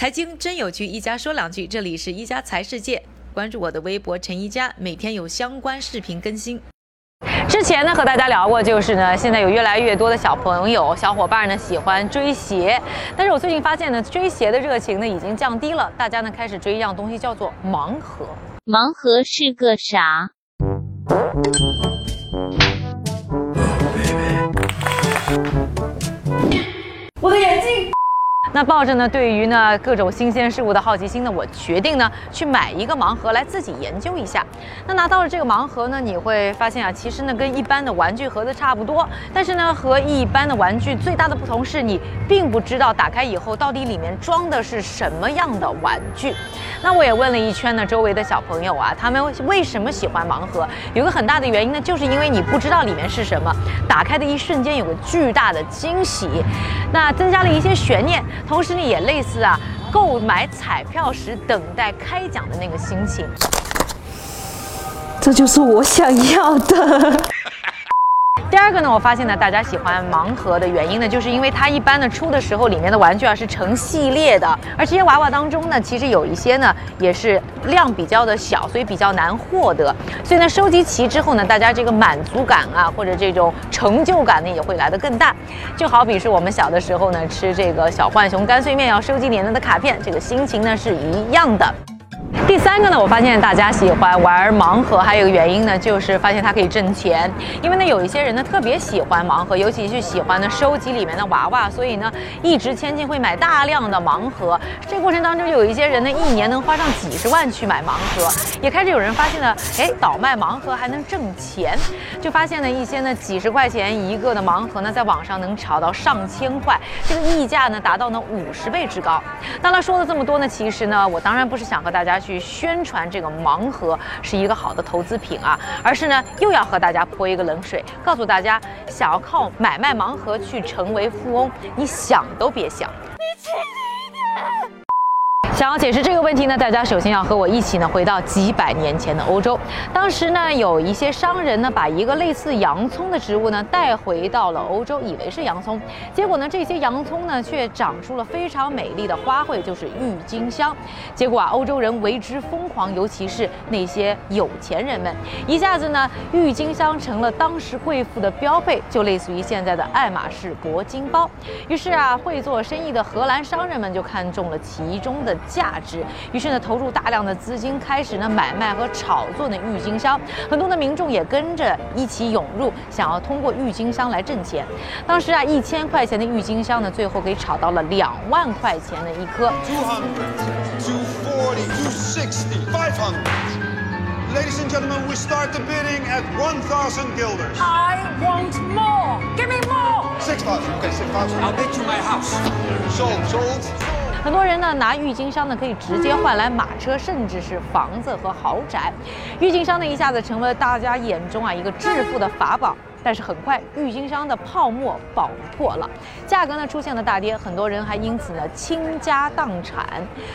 财经真有趣，一家说两句。这里是一家财世界，关注我的微博陈一家，每天有相关视频更新。之前呢和大家聊过，就是呢现在有越来越多的小朋友、小伙伴呢喜欢追鞋，但是我最近发现呢追鞋的热情呢已经降低了，大家呢开始追一样东西叫做盲盒。盲盒是个啥？那抱着呢对于呢各种新鲜事物的好奇心呢，我决定呢去买一个盲盒来自己研究一下。那拿到了这个盲盒呢，你会发现啊，其实呢跟一般的玩具盒子差不多，但是呢和一般的玩具最大的不同是你并不知道打开以后到底里面装的是什么样的玩具。那我也问了一圈呢周围的小朋友啊，他们为什么喜欢盲盒？有个很大的原因呢，就是因为你不知道里面是什么，打开的一瞬间有个巨大的惊喜，那增加了一些悬念。同时呢，也类似啊，购买彩票时等待开奖的那个心情。这就是我想要的。这个呢，我发现呢，大家喜欢盲盒的原因呢，就是因为它一般呢出的时候，里面的玩具啊是成系列的，而这些娃娃当中呢，其实有一些呢也是量比较的小，所以比较难获得。所以呢，收集齐之后呢，大家这个满足感啊，或者这种成就感呢，也会来得更大。就好比是我们小的时候呢，吃这个小浣熊干脆面要收集年年的卡片，这个心情呢是一样的。第三个呢，我发现大家喜欢玩盲盒，还有一个原因呢，就是发现它可以挣钱。因为呢，有一些人呢特别喜欢盲盒，尤其是喜欢呢收集里面的娃娃，所以呢一掷千金会买大量的盲盒。这过程当中，有一些人呢一年能花上几十万去买盲盒。也开始有人发现呢，哎，倒卖盲盒还能挣钱，就发现呢一些呢几十块钱一个的盲盒呢，在网上能炒到上千块，这个溢价呢达到呢五十倍之高。当然说了这么多呢，其实呢我当然不是想和大家去。宣传这个盲盒是一个好的投资品啊，而是呢又要和大家泼一个冷水，告诉大家，想要靠买卖盲盒去成为富翁，你想都别想。你轻一点。想要解释这个问题呢，大家首先要和我一起呢回到几百年前的欧洲。当时呢，有一些商人呢把一个类似洋葱的植物呢带回到了欧洲，以为是洋葱，结果呢这些洋葱呢却长出了非常美丽的花卉，就是郁金香。结果啊，欧洲人为之疯狂，尤其是那些有钱人们，一下子呢郁金香成了当时贵妇的标配，就类似于现在的爱马仕铂金包。于是啊，会做生意的荷兰商人们就看中了其中的。价值，于是呢，投入大量的资金，开始呢买卖和炒作呢郁金香，很多的民众也跟着一起涌入，想要通过郁金香来挣钱。当时啊，一千块钱的郁金香呢，最后给炒到了两万块钱的一颗。Two hundred, two forty, two sixty, five hundred. Ladies and gentlemen, we start the bidding at one thousand guilders. I want more. Give me more. Six thousand. Okay, six thousand. I'll bid you my house. Sold, sold. 很多人呢拿郁金香呢可以直接换来马车，甚至是房子和豪宅。郁金香呢一下子成为了大家眼中啊一个致富的法宝。但是很快，郁金香的泡沫爆破了，价格呢出现了大跌，很多人还因此呢倾家荡产。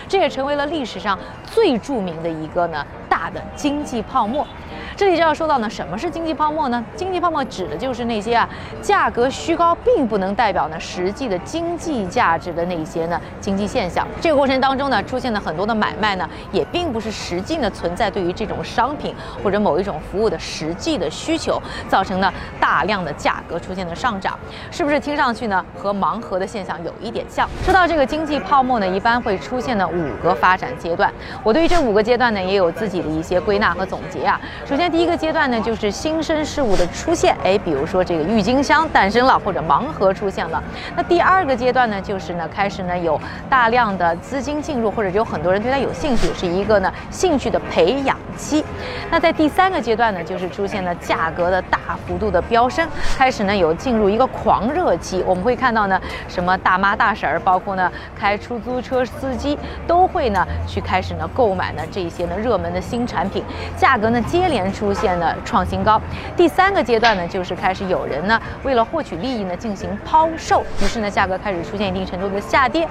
这也成为了历史上最著名的一个呢大的经济泡沫。这里就要说到呢，什么是经济泡沫呢？经济泡沫指的就是那些啊，价格虚高并不能代表呢实际的经济价值的那些呢经济现象。这个过程当中呢，出现了很多的买卖呢，也并不是实际呢存在对于这种商品或者某一种服务的实际的需求，造成呢大量的价格出现了上涨，是不是听上去呢和盲盒的现象有一点像？说到这个经济泡沫呢，一般会出现的五个发展阶段，我对于这五个阶段呢也有自己的一些归纳和总结啊。首先。第一个阶段呢，就是新生事物的出现，哎，比如说这个郁金香诞生了，或者盲盒出现了。那第二个阶段呢，就是呢开始呢有大量的资金进入，或者有很多人对它有兴趣，是一个呢兴趣的培养期。那在第三个阶段呢，就是出现了价格的大幅度的飙升，开始呢有进入一个狂热期。我们会看到呢，什么大妈大婶儿，包括呢开出租车司机，都会呢去开始呢购买呢这些呢热门的新产品，价格呢接连。出现了创新高，第三个阶段呢，就是开始有人呢为了获取利益呢进行抛售，于是呢价格开始出现一定程度的下跌。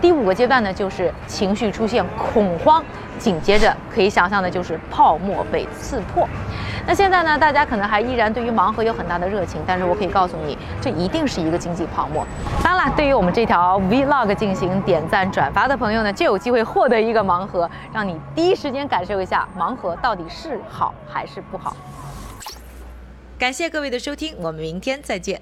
第五个阶段呢，就是情绪出现恐慌，紧接着可以想象的就是泡沫被刺破。那现在呢，大家可能还依然对于盲盒有很大的热情，但是我可以告诉你，这一定是一个经济泡沫。当然了，对于我们这条 Vlog 进行点赞转发的朋友呢，就有机会获得一个盲盒，让你第一时间感受一下盲盒到底是好还是不好。感谢各位的收听，我们明天再见。